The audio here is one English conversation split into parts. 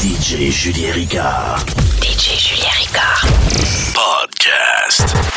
DJ Julien Ricard. DJ Julien Ricard. Podcast.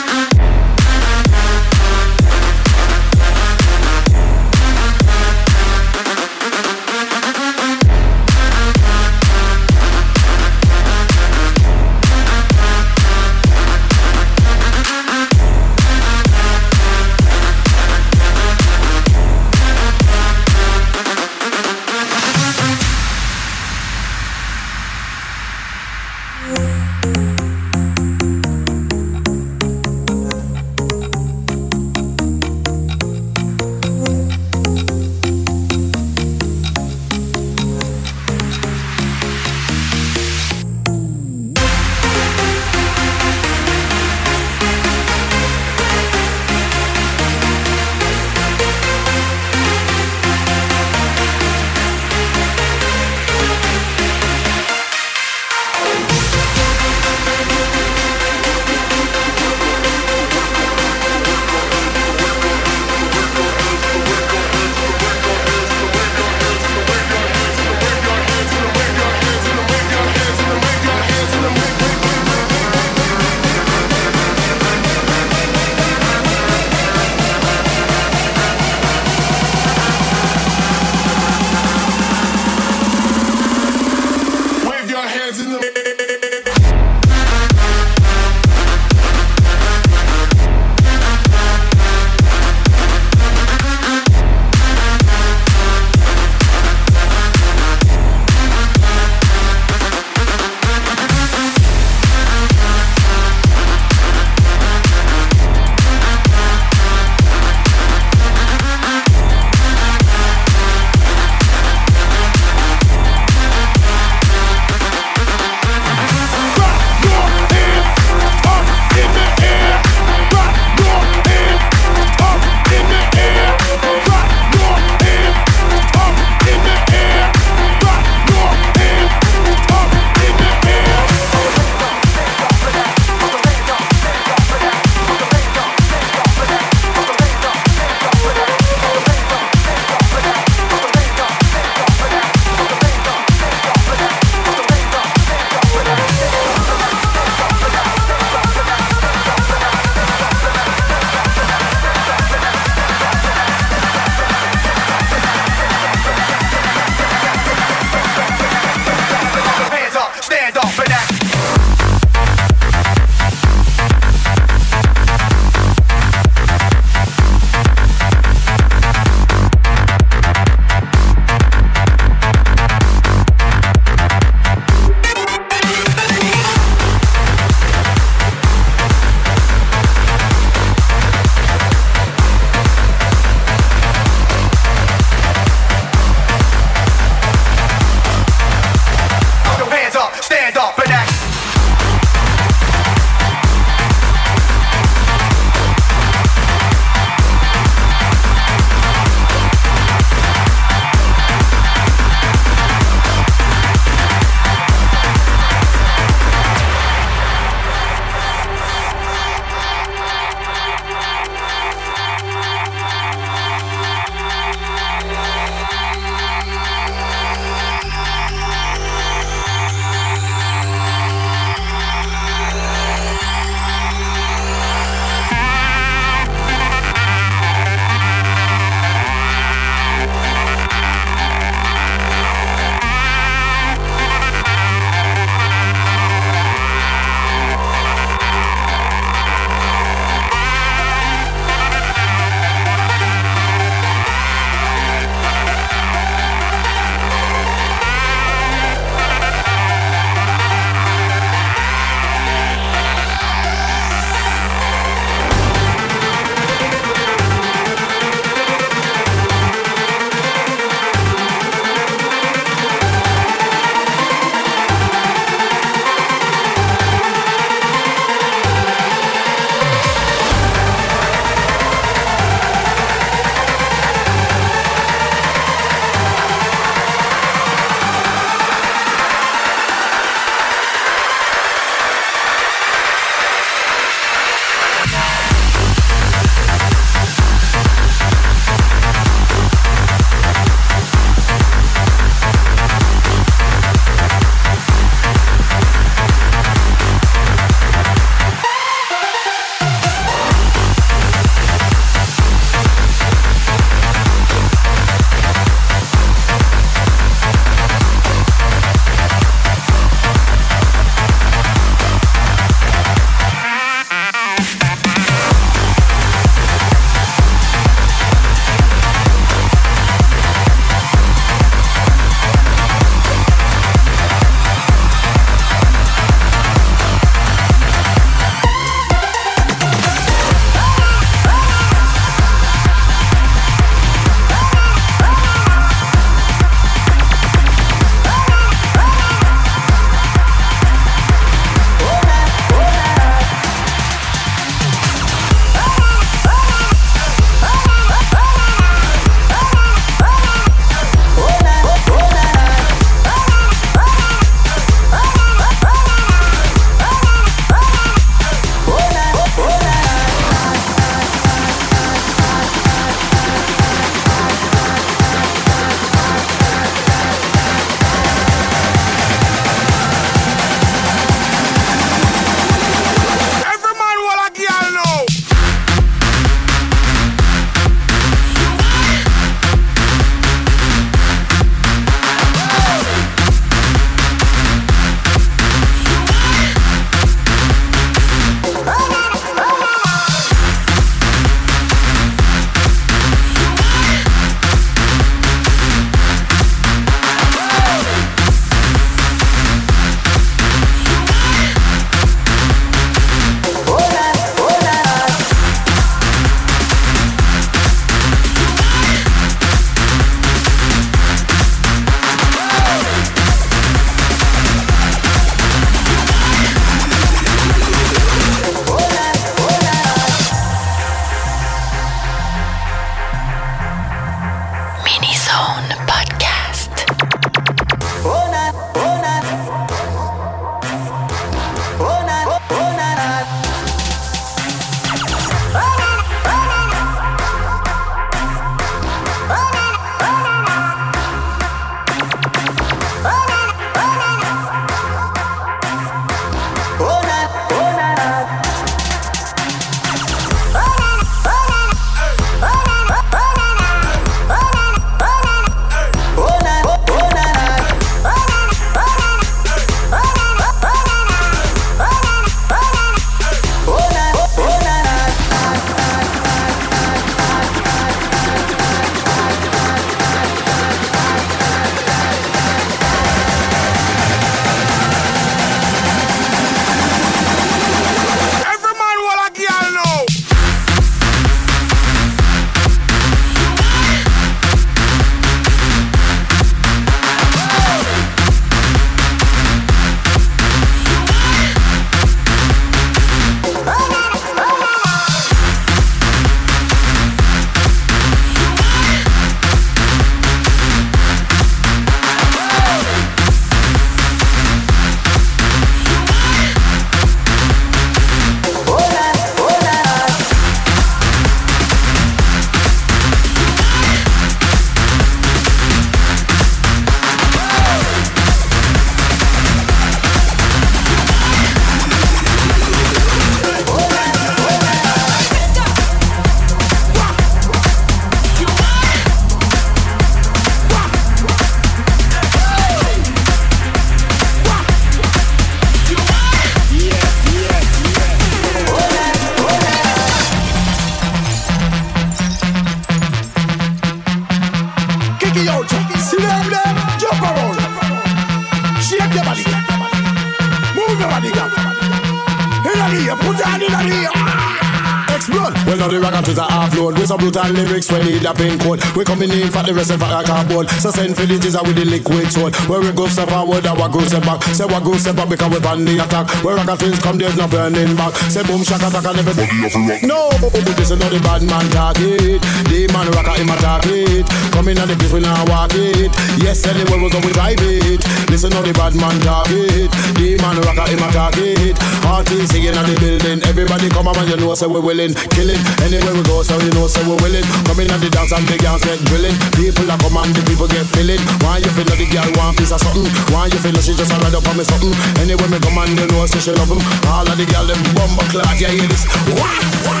A pin code. We coming in for the rest of our cardboard. So send for the with the liquid soul. Where we go step forward, our go step back. Say what go step back because we're on the attack. Where rocket things come, there's no burning back. Say boom, shaka, attack and everybody off rock. No, this is not the bad man target. The man rocker him attack it. Coming on the place we now walk it. Yes, anywhere we go we drive it. Listen not the bad man target. The man rocker him attack it. Artists singing on the building. Everybody come on and you know say we're willing killing. Anywhere we go, so you know, say we're willing. Coming on the dance and the girls get grilling. People are come and the people get filling. Why you feel like the girl want piece of something? Why you feel like she just a ride up on me something? Anywhere me come and you know, so she love them. All of the girls them bumper clock, yeah, hear this. Wah, wah.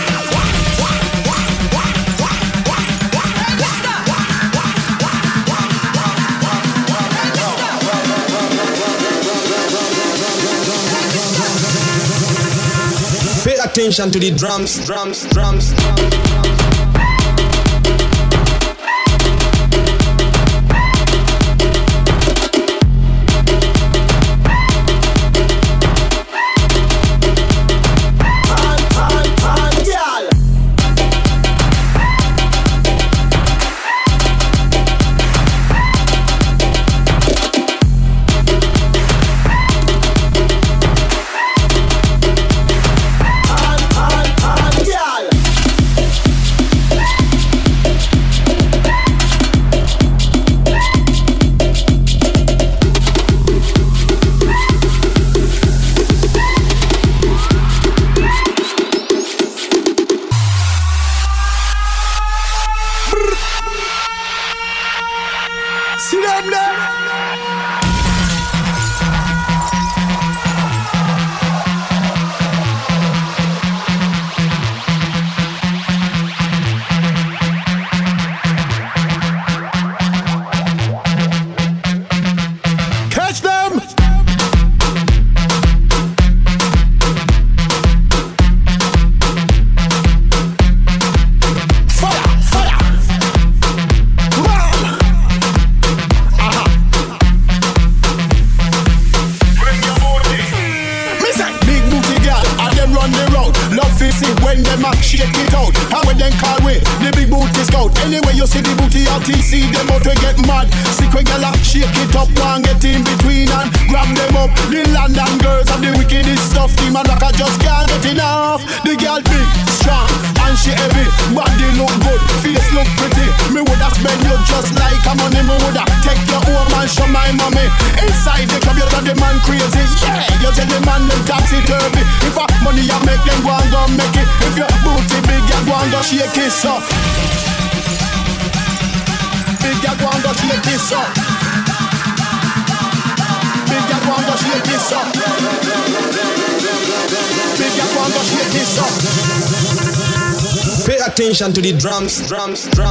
attention to the drums, drums, drums. attention to the drums, drums, drums.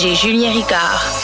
DJ Julien Ricard.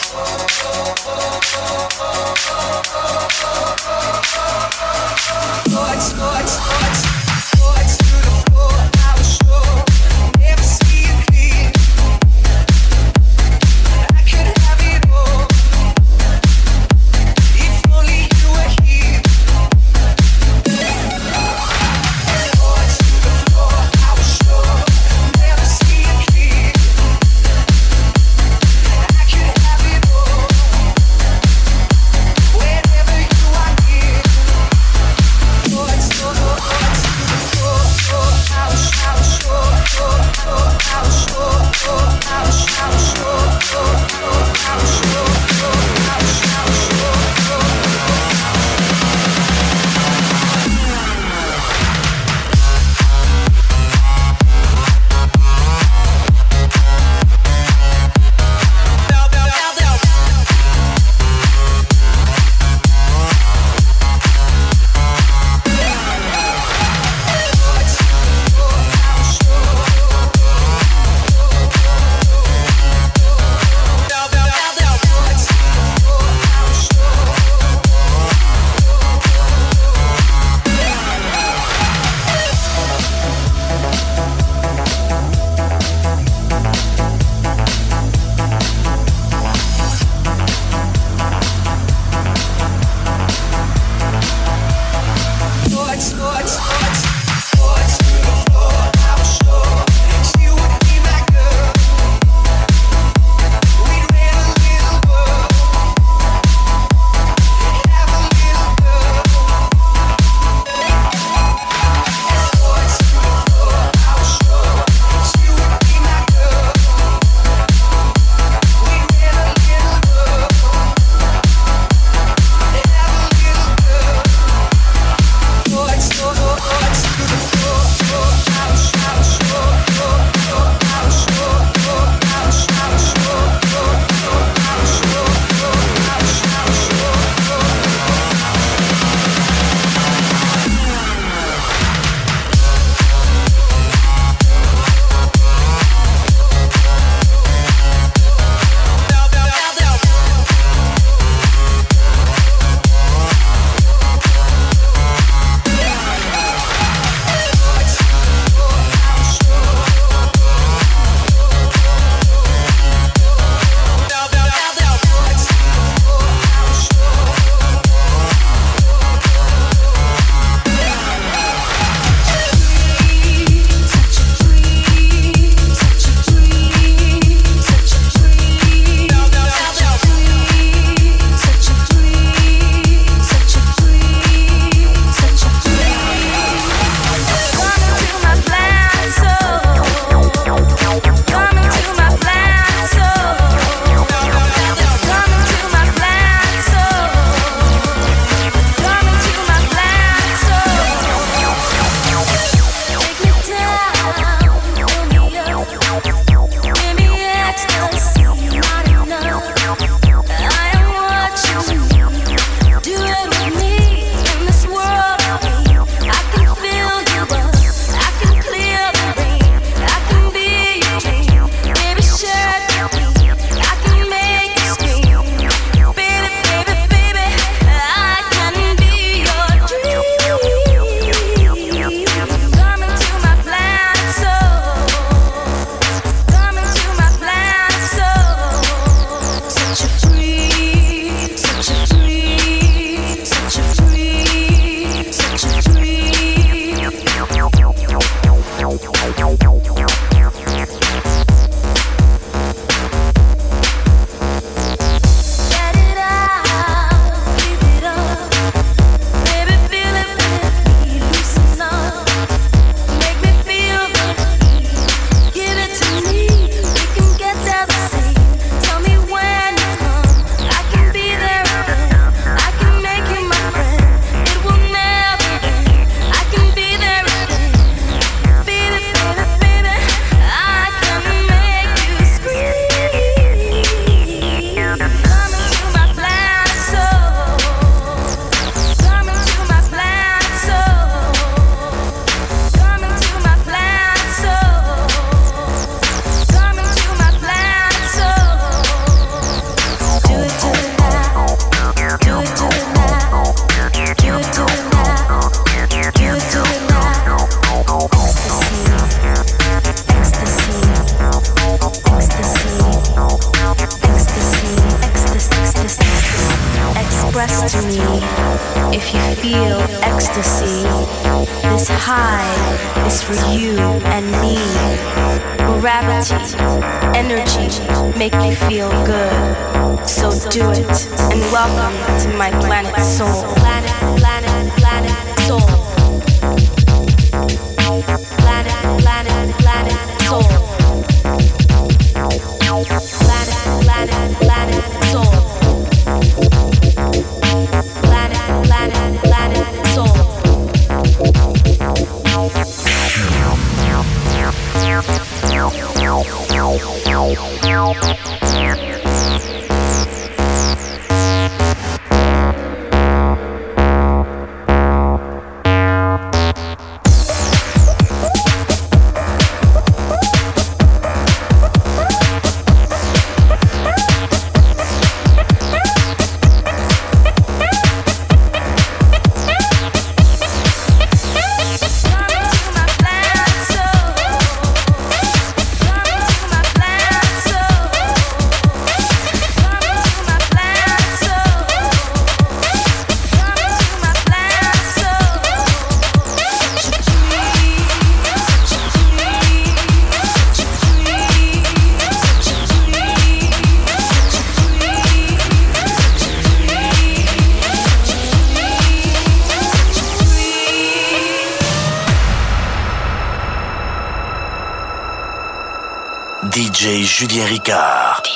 Julien Ricard.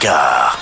Julien